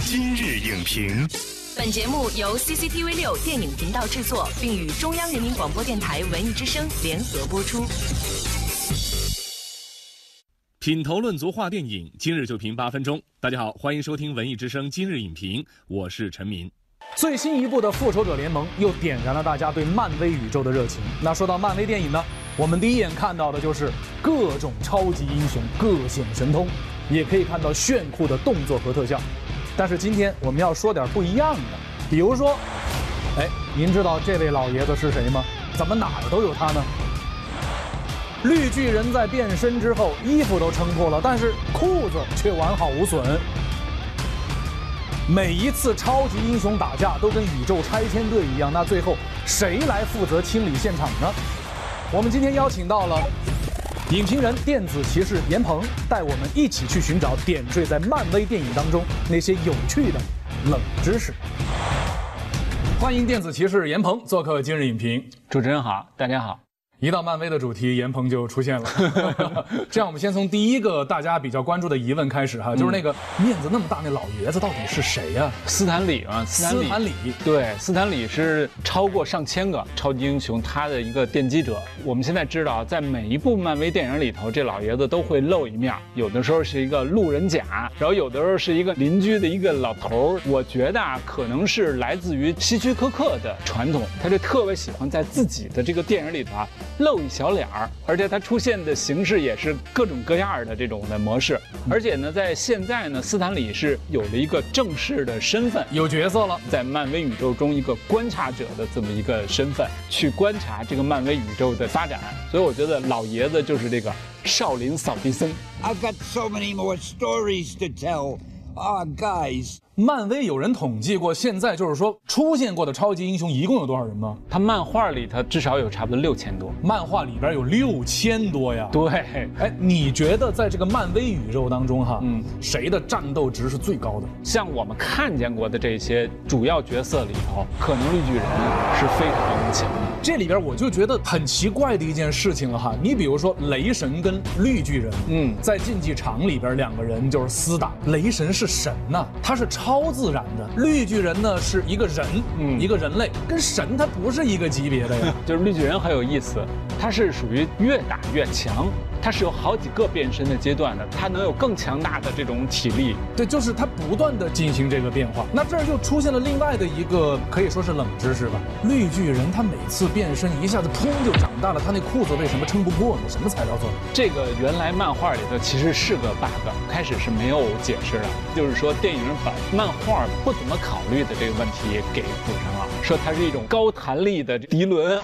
今日影评，本节目由 CCTV 六电影频道制作，并与中央人民广播电台文艺之声联合播出。品头论足话电影，今日就评八分钟。大家好，欢迎收听文艺之声今日影评，我是陈明。最新一部的《复仇者联盟》又点燃了大家对漫威宇宙的热情。那说到漫威电影呢，我们第一眼看到的就是各种超级英雄各显神通，也可以看到炫酷的动作和特效。但是今天我们要说点不一样的，比如说，哎，您知道这位老爷子是谁吗？怎么哪儿都有他呢？绿巨人在变身之后，衣服都撑破了，但是裤子却完好无损。每一次超级英雄打架都跟宇宙拆迁队一样，那最后谁来负责清理现场呢？我们今天邀请到了影评人、电子骑士闫鹏，带我们一起去寻找点缀在漫威电影当中那些有趣的冷知识。欢迎电子骑士闫鹏做客今日影评。主持人好，大家好。一到漫威的主题，严鹏就出现了。这样，我们先从第一个大家比较关注的疑问开始哈，就是那个面子那么大那老爷子到底是谁呀？斯坦李啊，斯坦李。对，斯坦李是超过上千个超级英雄他的一个奠基者。我们现在知道，在每一部漫威电影里头，这老爷子都会露一面，有的时候是一个路人甲，然后有的时候是一个邻居的一个老头儿。我觉得啊，可能是来自于希区柯克的传统，他就特别喜欢在自己的这个电影里头啊。露一小脸儿，而且它出现的形式也是各种各样的这种的模式，而且呢，在现在呢，斯坦李是有了一个正式的身份，有角色了，在漫威宇宙中一个观察者的这么一个身份，去观察这个漫威宇宙的发展。所以我觉得老爷子就是这个少林扫地僧。I've got so many more stories to tell. Ah, guys. 漫威有人统计过，现在就是说出现过的超级英雄一共有多少人吗？他漫画里他至少有差不多六千多，漫画里边有六千多呀。对，哎，你觉得在这个漫威宇宙当中哈，嗯，谁的战斗值是最高的？像我们看见过的这些主要角色里头，可能绿巨人是非常强的。这里边我就觉得很奇怪的一件事情了哈，你比如说雷神跟绿巨人，嗯，在竞技场里边两个人就是厮打，雷神是神呐，他是超。超自然的绿巨人呢是一个人，嗯，一个人类，跟神他不是一个级别的呀。就是绿巨人很有意思，他是属于越打越强。它是有好几个变身的阶段的，它能有更强大的这种体力。对，就是它不断的进行这个变化。那这儿就出现了另外的一个可以说是冷知识吧。绿巨人他每次变身一下子砰就长大了，他那裤子为什么撑不过呢？什么材料做的？这个原来漫画里头其实是个 bug，开始是没有解释的，就是说电影把漫画不怎么考虑的这个问题给补上了，说它是一种高弹力的涤纶。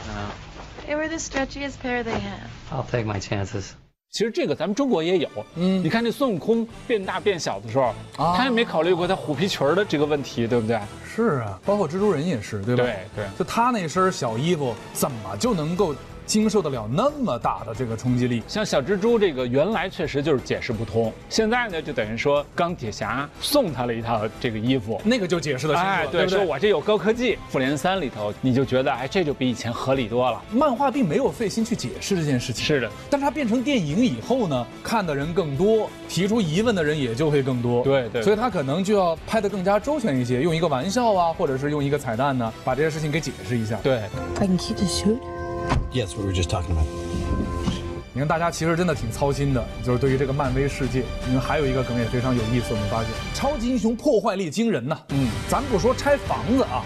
They were the stretchiest pair they had. I'll take my chances. 其实这个咱们中国也有，嗯，你看那孙悟空变大变小的时候，他也没考虑过他虎皮裙的这个问题，对不对？是啊，包括蜘蛛人也是，对吧？对对，就他那身小衣服怎么就能够？经受得了那么大的这个冲击力，像小蜘蛛这个原来确实就是解释不通，现在呢就等于说钢铁侠送他了一套这个衣服，那个就解释得清楚，对，说我这有高科技。复联三里头你就觉得哎这就比以前合理多了，漫画并没有费心去解释这件事情，是的，但是它变成电影以后呢，看的人更多，提出疑问的人也就会更多，对对，所以他可能就要拍得更加周全一些，用一个玩笑啊，或者是用一个彩蛋呢，把这些事情给解释一下，对。Yes, we were just talking about. 你看，大家其实真的挺操心的，就是对于这个漫威世界。你看，还有一个梗也非常有意思，我们发现超级英雄破坏力惊人呐。嗯，咱不说拆房子啊，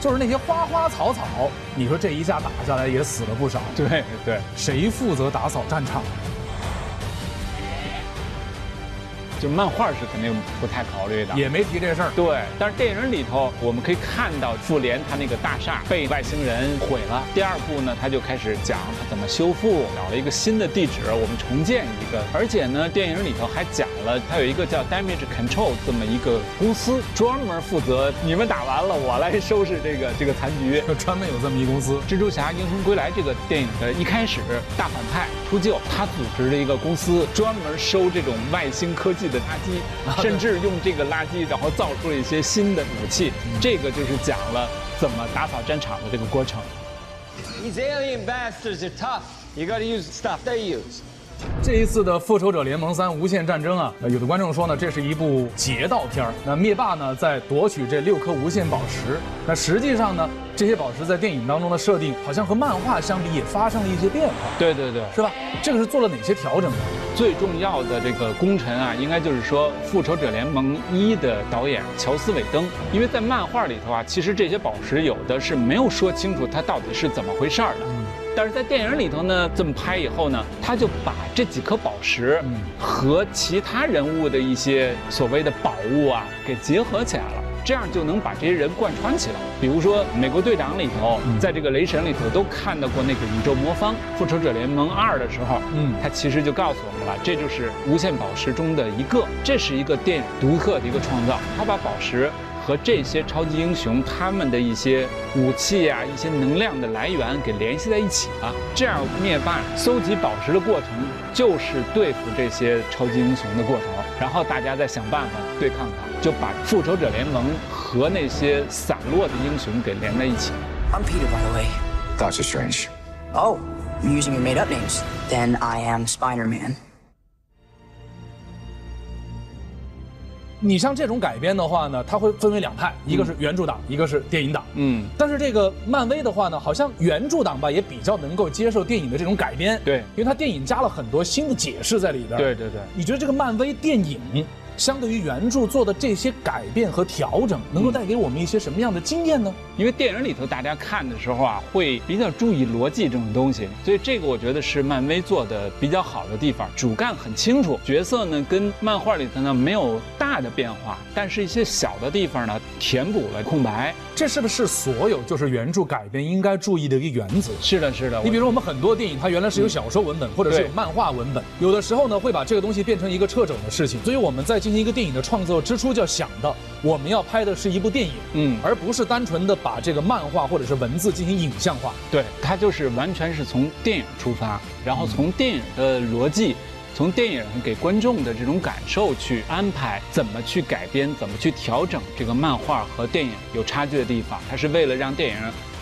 就是那些花花草草，你说这一下打下来也死了不少。对对，谁负责打扫战场？就漫画是肯定不太考虑的，也没提这事儿。对，但是电影里头我们可以看到复联他那个大厦被外星人毁了。第二部呢，他就开始讲他怎么修复，找了一个新的地址，我们重建一个。而且呢，电影里头还讲了，他有一个叫 Damage Control 这么一个公司，专门负责你们打完了，我来收拾这个这个残局。专门有这么一公司。蜘蛛侠英雄归来这个电影的一开始，大反派秃鹫，他组织了一个公司，专门收这种外星科技。的垃圾，甚至用这个垃圾，然后造出了一些新的武器。这个就是讲了怎么打扫战场的这个过程。These alien bastards are tough. You got to use the stuff they use. 这一次的《复仇者联盟三：无限战争》啊，呃有的观众说呢，这是一部劫道片儿。那灭霸呢，在夺取这六颗无限宝石。那实际上呢，这些宝石在电影当中的设定，好像和漫画相比也发生了一些变化，对对对，是吧？这个是做了哪些调整呢？最重要的这个功臣啊，应该就是说《复仇者联盟一》的导演乔斯韦登，因为在漫画里头啊，其实这些宝石有的是没有说清楚它到底是怎么回事儿的。但是在电影里头呢，这么拍以后呢，他就把这几颗宝石和其他人物的一些所谓的宝物啊给结合起来了。这样就能把这些人贯穿起来。比如说，美国队长里头，在这个雷神里头都看到过那个宇宙魔方。复仇者联盟二的时候，嗯，他其实就告诉我们了，这就是无限宝石中的一个，这是一个电影独特的一个创造。他把宝石。和这些超级英雄他们的一些武器啊、一些能量的来源给联系在一起了，这样灭霸搜集宝石的过程就是对付这些超级英雄的过程，然后大家再想办法对抗他，就把复仇者联盟和那些散落的英雄给连在一起。I'm Peter, by the way. Doctor Strange. Oh, you're using your made-up names. Then I am Spider-Man. 你像这种改编的话呢，它会分为两派，一个是原著党，一个是电影党。嗯，但是这个漫威的话呢，好像原著党吧也比较能够接受电影的这种改编。对，因为它电影加了很多新的解释在里边。对对对，你觉得这个漫威电影？相对于原著做的这些改变和调整，能够带给我们一些什么样的经验呢？因为电影里头大家看的时候啊，会比较注意逻辑这种东西，所以这个我觉得是漫威做的比较好的地方。主干很清楚，角色呢跟漫画里头呢没有大的变化，但是一些小的地方呢填补了空白。这是不是所有就是原著改编应该注意的一个原则？是的，是的。你比如说我们很多电影，它原来是有小说文本或者是有漫画文本，有的时候呢会把这个东西变成一个掣肘的事情，所以我们在进行一个电影的创作之初就要想到，我们要拍的是一部电影，嗯，而不是单纯的把这个漫画或者是文字进行影像化。对，它就是完全是从电影出发，然后从电影的逻辑。从电影给观众的这种感受去安排，怎么去改编，怎么去调整这个漫画和电影有差距的地方，它是为了让电影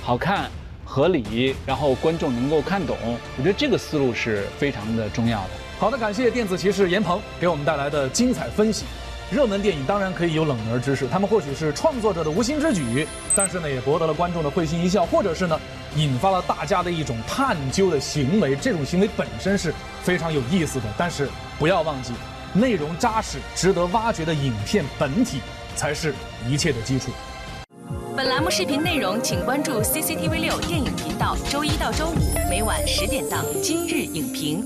好看、合理，然后观众能够看懂。我觉得这个思路是非常的重要的。好的，感谢电子骑士严鹏给我们带来的精彩分析。热门电影当然可以有冷门知识，他们或许是创作者的无心之举，但是呢，也博得了观众的会心一笑，或者是呢，引发了大家的一种探究的行为。这种行为本身是非常有意思的，但是不要忘记，内容扎实、值得挖掘的影片本体才是一切的基础。本栏目视频内容，请关注 CCTV 六电影频道，周一到周五每晚十点档《今日影评》。